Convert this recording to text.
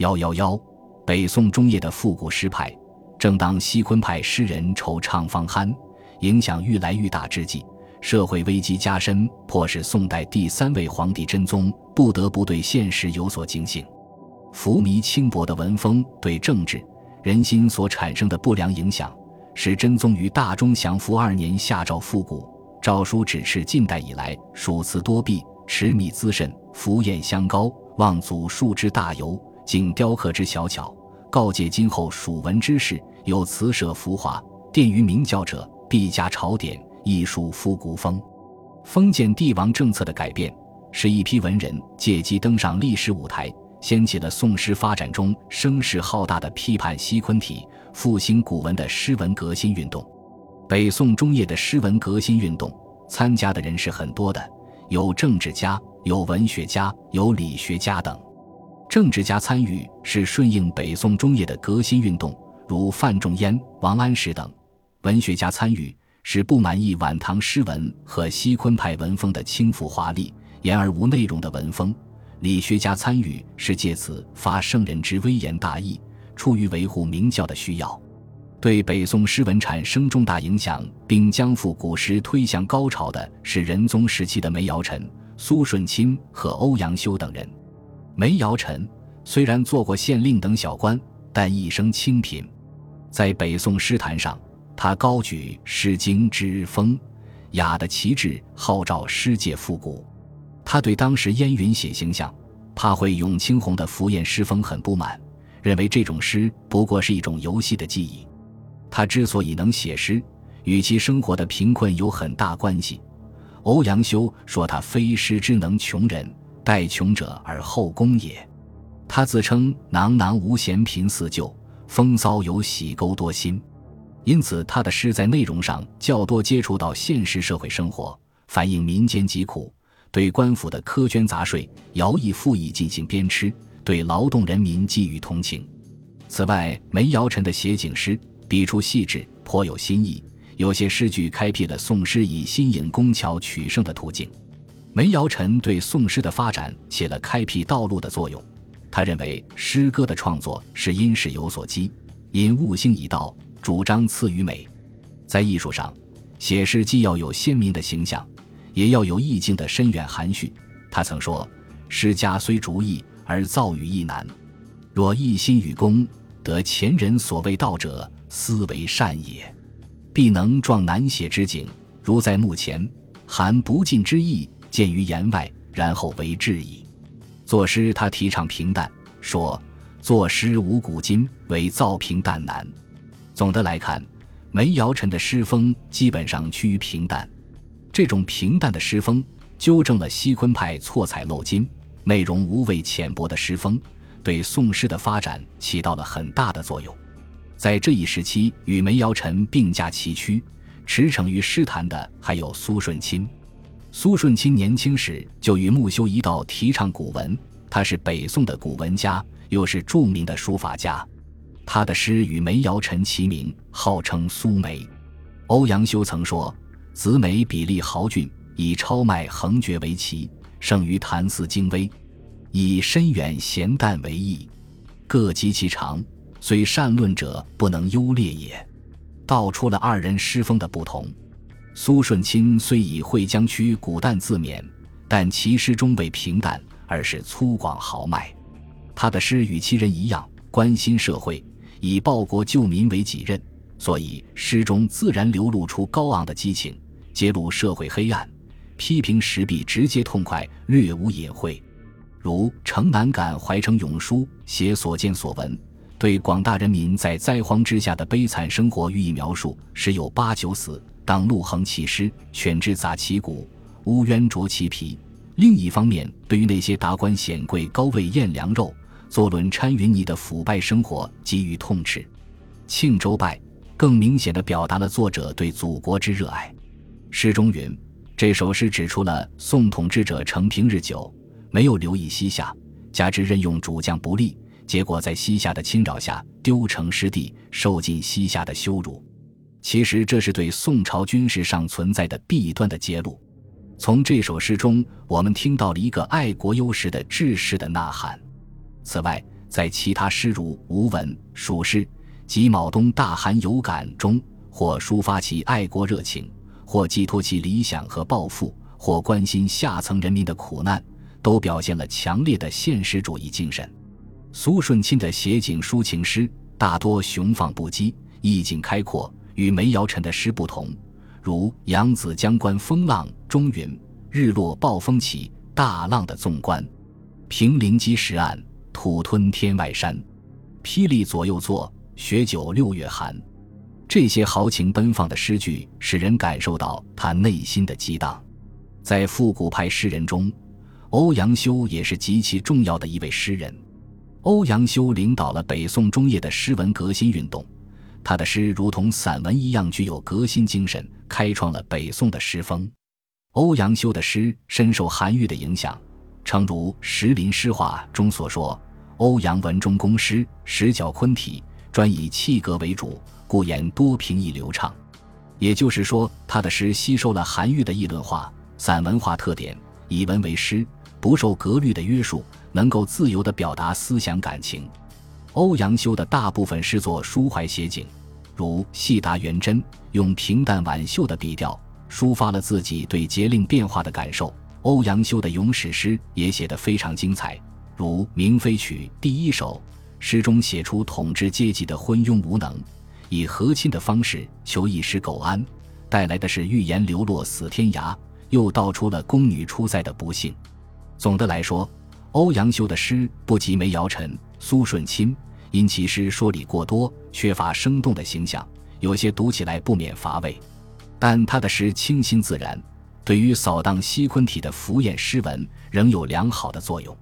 幺幺幺，北宋中叶的复古诗派，正当西昆派诗人惆怅方酣，影响愈来愈大之际，社会危机加深，迫使宋代第三位皇帝真宗不得不对现实有所警醒。浮靡轻薄的文风对政治人心所产生的不良影响，使真宗于大中祥符二年下诏复古。诏书指斥近代以来数次多弊，持米滋甚，浮砚香膏，望祖述之大游。仅雕刻之小巧，告诫今后蜀文之士，有辞舍浮华，殿于明教者，必加朝典，艺术复古风。封建帝王政策的改变，使一批文人借机登上历史舞台，掀起了宋诗发展中声势浩大的批判西昆体、复兴古文的诗文革新运动。北宋中叶的诗文革新运动，参加的人是很多的，有政治家，有文学家，有理学家等。政治家参与是顺应北宋中叶的革新运动，如范仲淹、王安石等；文学家参与是不满意晚唐诗文和西昆派文风的轻浮华丽、言而无内容的文风；理学家参与是借此发圣人之微言大义，出于维护明教的需要。对北宋诗文产生重大影响，并将复古诗推向高潮的是仁宗时期的梅尧臣、苏舜钦和欧阳修等人。梅尧臣虽然做过县令等小官，但一生清贫。在北宋诗坛上，他高举《诗经》之风雅的旗帜，号召诗界复古。他对当时烟云写形象，怕会咏青红的浮艳诗风很不满，认为这种诗不过是一种游戏的技艺。他之所以能写诗，与其生活的贫困有很大关系。欧阳修说他非诗之能穷人。待穷者而后功也。他自称“囊囊无闲贫似旧，风骚有喜钩多心”，因此他的诗在内容上较多接触到现实社会生活，反映民间疾苦，对官府的苛捐杂税、徭役赋役进行鞭笞，对劳动人民寄予同情。此外，梅尧臣的写景诗笔触细致，颇有新意，有些诗句开辟了宋诗以新颖工巧取胜的途径。梅尧臣对宋诗的发展起了开辟道路的作用。他认为诗歌的创作是因事有所激，因物兴以道，主张赐予美。在艺术上，写诗既要有鲜明的形象，也要有意境的深远含蓄。他曾说：“诗家虽逐意，而造语亦难。若一心与功，得前人所谓道者，斯为善也。必能壮难写之景，如在目前，含不尽之意。”见于言外，然后为质疑。作诗，他提倡平淡，说作诗无古今，唯造平淡难。总的来看，梅尧臣的诗风基本上趋于平淡。这种平淡的诗风，纠正了西昆派错彩漏金、内容无味浅薄的诗风，对宋诗的发展起到了很大的作用。在这一时期，与梅尧臣并驾齐驱、驰骋于诗坛的，还有苏舜钦。苏舜钦年轻时就与穆修一道提倡古文，他是北宋的古文家，又是著名的书法家。他的诗与梅尧臣齐名，号称苏梅。欧阳修曾说：“子美笔力豪俊，以超迈横绝为奇，胜于谭嗣精微。以深远咸淡为意，各极其长，虽善论者不能优劣也。”道出了二人诗风的不同。苏舜钦虽以会江区古淡自勉，但其诗中未平淡，而是粗犷豪迈。他的诗与其人一样，关心社会，以报国救民为己任，所以诗中自然流露出高昂的激情，揭露社会黑暗，批评时弊直接痛快，略无隐晦。如《城南感怀城咏书》，写所见所闻，对广大人民在灾荒之下的悲惨生活予以描述，时有八九死。当陆横其尸，犬之杂其骨，乌渊啄其皮。另一方面，对于那些达官显贵高位宴良肉、坐轮搀云泥的腐败生活给予痛斥。《庆州败》更明显的表达了作者对祖国之热爱。诗中云：“这首诗指出了宋统治者承平日久，没有留意西夏，加之任用主将不力，结果在西夏的侵扰下丢城失地，受尽西夏的羞辱。”其实这是对宋朝军事上存在的弊端的揭露。从这首诗中，我们听到了一个爱国忧时的志士的呐喊。此外，在其他诗如《吴文》《蜀诗》及《卯冬大寒有感》中，或抒发其爱国热情，或寄托其理想和抱负，或关心下层人民的苦难，都表现了强烈的现实主义精神。苏舜钦的写景抒情诗大多雄放不羁，意境开阔，与梅尧臣的诗不同。如《扬子江关风浪》中云：“日落暴风起，大浪的纵观，平陵矶石岸。”土吞天外山，霹雳左右作，雪酒六月寒。这些豪情奔放的诗句，使人感受到他内心的激荡。在复古派诗人中，欧阳修也是极其重要的一位诗人。欧阳修领导了北宋中叶的诗文革新运动，他的诗如同散文一样具有革新精神，开创了北宋的诗风。欧阳修的诗深受韩愈的影响，诚如《石林诗话》中所说。欧阳文中公诗十角昆体，专以气格为主，故言多平易流畅。也就是说，他的诗吸收了韩愈的议论化、散文化特点，以文为诗，不受格律的约束，能够自由地表达思想感情。欧阳修的大部分诗作抒怀写景，如《戏答元贞》，用平淡婉秀的笔调抒发了自己对节令变化的感受。欧阳修的咏史诗也写得非常精彩。如《明妃曲》第一首，诗中写出统治阶级的昏庸无能，以和亲的方式求一时苟安，带来的是预言流落死天涯，又道出了宫女出塞的不幸。总的来说，欧阳修的诗不及梅尧臣、苏舜钦，因其诗说理过多，缺乏生动的形象，有些读起来不免乏味。但他的诗清新自然，对于扫荡西昆体的浮艳诗文仍有良好的作用。